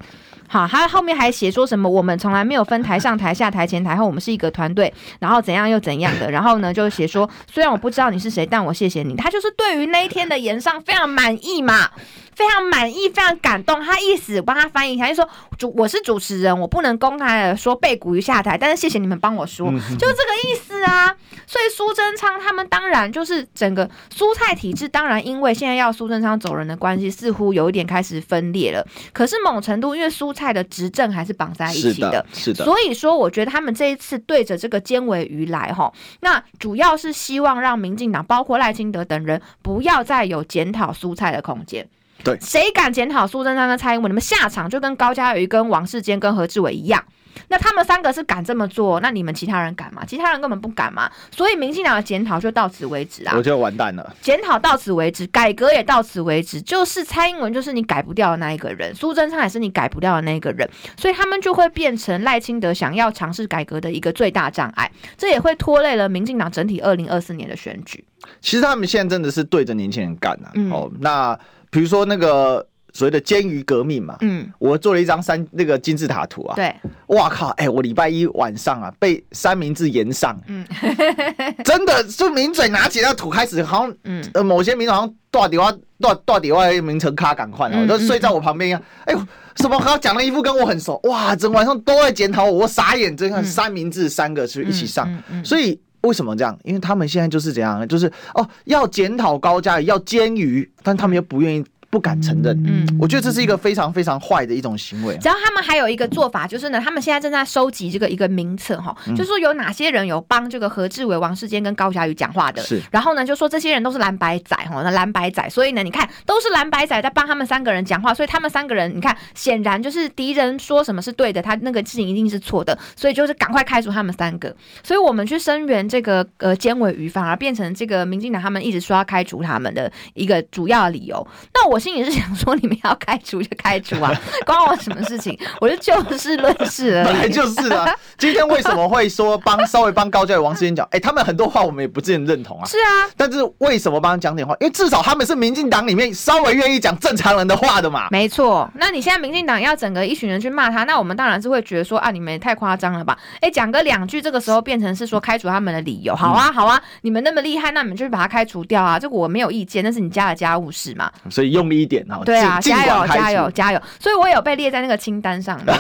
好，他后面还写说什么？我们从来没有分台上台下台前台后，我们是一个团队。然后怎样又怎样的？然后呢，就写说，虽然我不知道你是谁，但我谢谢你。他就是对于那一天的演上非常满意嘛。非常满意，非常感动。他意思我帮他翻译一下，就说主我是主持人，我不能公开的说被鼓于下台，但是谢谢你们帮我说，嗯、就是这个意思啊。所以苏贞昌他们当然就是整个苏菜体制，当然因为现在要苏贞昌走人的关系，似乎有一点开始分裂了。可是某程度，因为苏菜的执政还是绑在一起的，是的，是的。所以说，我觉得他们这一次对着这个尖尾鱼来哈，那主要是希望让民进党，包括赖清德等人，不要再有检讨蔬菜的空间。对，谁敢检讨苏贞昌跟蔡英文，你们下场就跟高嘉瑜、跟王世坚、跟何志伟一样。那他们三个是敢这么做，那你们其他人敢吗？其他人根本不敢嘛。所以民进党的检讨就到此为止啊。我就完蛋了。检讨到此为止，改革也到此为止。就是蔡英文就是你改不掉的那一个人，苏贞昌也是你改不掉的那一个人，所以他们就会变成赖清德想要尝试改革的一个最大障碍。这也会拖累了民进党整体二零二四年的选举。其实他们现在真的是对着年轻人干啊。嗯、哦，那。比如说那个所谓的监狱革命嘛，嗯，我做了一张三那个金字塔图啊，对，哇靠，哎、欸，我礼拜一晚上啊被三明治延上，嗯，真的就名嘴拿起那个图开始，好像，嗯，呃，某些名嘴好像到底下大大底下名城卡赶快，我都睡在我旁边一样，哎呦，什么他讲的一副跟我很熟，哇，整晚上都在检讨我，我傻眼，这看三明治三个是一起上，所以。为什么这样？因为他们现在就是这样，就是哦，要检讨高嘉瑜，要监狱，但他们又不愿意。不敢承认，嗯，我觉得这是一个非常非常坏的一种行为。只要他们还有一个做法，就是呢，他们现在正在收集这个一个名册哈，就是说有哪些人有帮这个何志伟、王世坚跟高霞宇讲话的，是。然后呢，就说这些人都是蓝白仔哈，那蓝白仔，所以呢，你看都是蓝白仔在帮他们三个人讲话，所以他们三个人，你看显然就是敌人说什么是对的，他那个事情一定是错的，所以就是赶快开除他们三个。所以我们去声援这个呃监委鱼，反而变成这个民进党他们一直说要开除他们的一个主要理由。那我心里是想说。你们要开除就开除啊，关我什么事情？我就就事论事而已。本来就是啊。今天为什么会说帮稍微帮高嘉瑜、王世坚讲？哎、欸，他们很多话我们也不见认同啊。是啊。但是为什么帮他讲点话？因为至少他们是民进党里面稍微愿意讲正常人的话的嘛。没错。那你现在民进党要整个一群人去骂他，那我们当然是会觉得说啊，你们也太夸张了吧？哎、欸，讲个两句，这个时候变成是说开除他们的理由。好啊，好啊，你们那么厉害，那你们就去把他开除掉啊。这个我没有意见，那是你家的家务事嘛。所以用力一点啊。对啊，加油，加油。加油！所以我有被列在那个清单上面。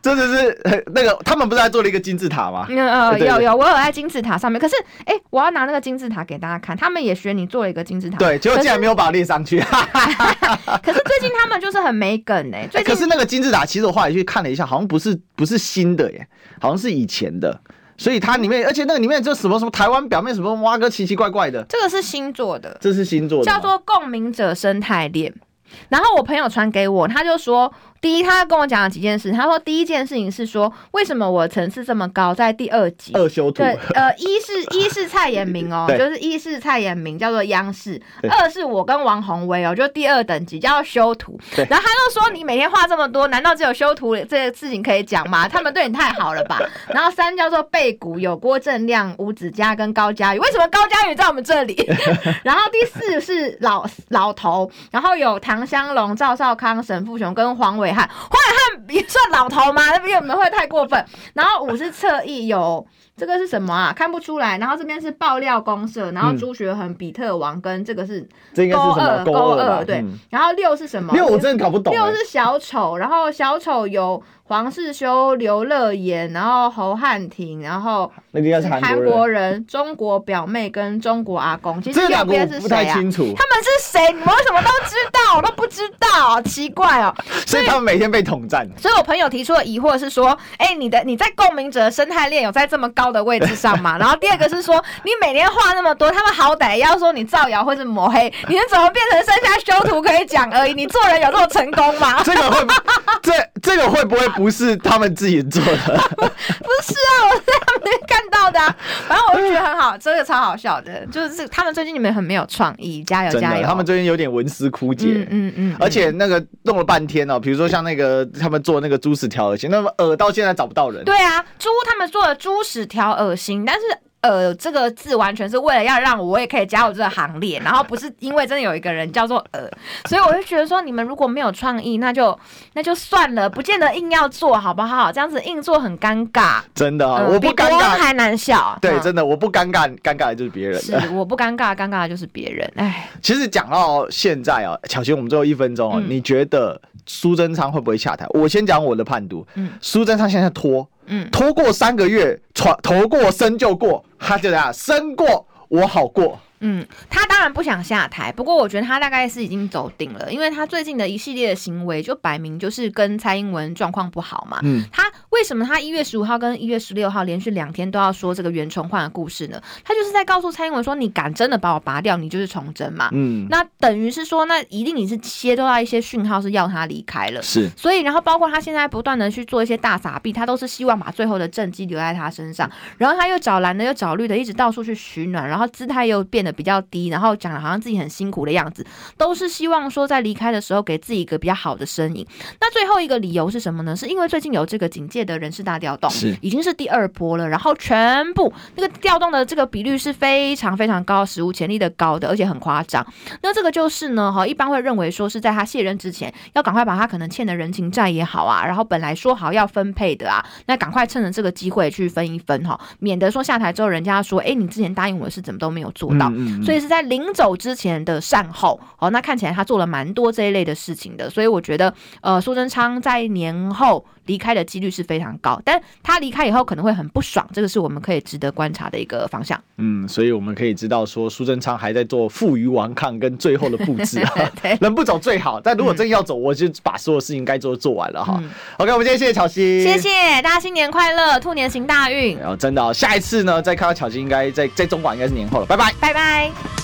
真的是那个，他们不是还做了一个金字塔吗？嗯呃，有有，我有在金字塔上面。可是，哎、欸，我要拿那个金字塔给大家看。他们也学你做了一个金字塔，对，结果竟然没有把它列上去。可是最近他们就是很没梗哎、欸。最近、欸、可是那个金字塔，其实我后来去看了一下，好像不是不是新的耶，好像是以前的。所以它里面，而且那个里面就什么什么台湾表面什么挖个奇奇怪怪的，这个是新做的，这是新做的，叫做共鸣者生态链。然后我朋友传给我，他就说。第一，他跟我讲了几件事。他说，第一件事情是说，为什么我层次这么高，在第二集二修图。对，呃，一是一是蔡衍明哦，就是一是蔡衍明，叫做央视；二是我跟王宏威哦，就第二等级叫做修图。然后他就说，你每天画这么多，难道只有修图这个事情可以讲吗？他们对你太好了吧？然后三叫做背骨，有郭正亮、吴子嘉跟高佳宇。为什么高佳宇在我们这里？然后第四是老老头，然后有唐湘龙、赵少康、沈富雄跟黄伟汉。黄伟汉也算老头吗？那边有没有会太过分？然后五是侧翼有这个是什么啊？看不出来。然后这边是爆料公社，然后朱学恒、比特王跟这个是勾二勾二对。然后六是什么？六我真的搞不懂。六是小丑，然后小丑有。黄世修、刘乐言，然后侯汉廷，然后那个应该是韩国人，中国表妹跟中国阿公，其实两边是谁啊？他们是谁？你们为什么都知道，奇怪哦。所以他们每天被统战。所以我朋友提出的疑惑是说，哎、欸，你的你在共鸣者生态链有在这么高的位置上吗？然后第二个是说，你每天话那么多，他们好歹要说你造谣或者抹黑，你是怎么变成剩下修图可以讲而已？你做人有这么成功吗？这个会不，这这个会不会？不是他们自己做的，不是啊，我在他们那看到的、啊。反正我就觉得很好，这个超好笑的，就是他们最近你们很没有创意，加油加油！他们最近有点文思枯竭，嗯嗯，嗯，而且那个弄了半天哦，比如说像那个他们做那个猪屎条恶心，那么恶到现在找不到人。对啊，猪他们做的猪屎条恶心，但是。呃，这个字完全是为了要让我也可以加入这个行列，然后不是因为真的有一个人叫做呃，所以我就觉得说，你们如果没有创意，那就那就算了，不见得硬要做好不好？这样子硬做很尴尬，真的，呃、我不尴尬还难笑。对，真的我不尴尬，尴尬的就是别人。是，我不尴尬，尴尬的就是别人。哎，其实讲到现在啊，巧心，我们最后一分钟啊、嗯，你觉得苏贞昌会不会下台？我先讲我的判读。嗯，苏贞昌现在拖。嗯，拖过三个月，传头过身就过，他就这样，生过我好过。嗯，他当然不想下台，不过我觉得他大概是已经走定了，因为他最近的一系列的行为就摆明就是跟蔡英文状况不好嘛。嗯，他为什么他一月十五号跟一月十六号连续两天都要说这个袁崇焕的故事呢？他就是在告诉蔡英文说，你敢真的把我拔掉，你就是从政嘛。嗯，那等于是说，那一定你是接收到一些讯号是要他离开了。是，所以然后包括他现在不断的去做一些大傻逼，他都是希望把最后的政绩留在他身上，然后他又找蓝的又找绿的，一直到处去取暖，然后姿态又变得。的比较低，然后讲的好像自己很辛苦的样子，都是希望说在离开的时候给自己一个比较好的身影。那最后一个理由是什么呢？是因为最近有这个警戒的人事大调动，是已经是第二波了，然后全部那个调动的这个比率是非常非常高，史无前例的高的，而且很夸张。那这个就是呢，哈，一般会认为说是在他卸任之前，要赶快把他可能欠的人情债也好啊，然后本来说好要分配的啊，那赶快趁着这个机会去分一分哈，免得说下台之后人家说，哎，你之前答应我的事怎么都没有做到，嗯所以是在临走之前的善后。哦，那看起来他做了蛮多这一类的事情的，所以我觉得，呃，苏贞昌在年后。离开的几率是非常高，但他离开以后可能会很不爽，这个是我们可以值得观察的一个方向。嗯，所以我们可以知道说，苏贞昌还在做负隅顽抗跟最后的布置啊，对人不走最好。但如果真要走，嗯、我就把所有事情该做的做完了哈。嗯、OK，我们今天谢谢巧西，谢谢大家，新年快乐，兔年行大运。然后真的、哦，下一次呢，再看到巧西，应该在在中广应该是年后了，拜拜，拜拜。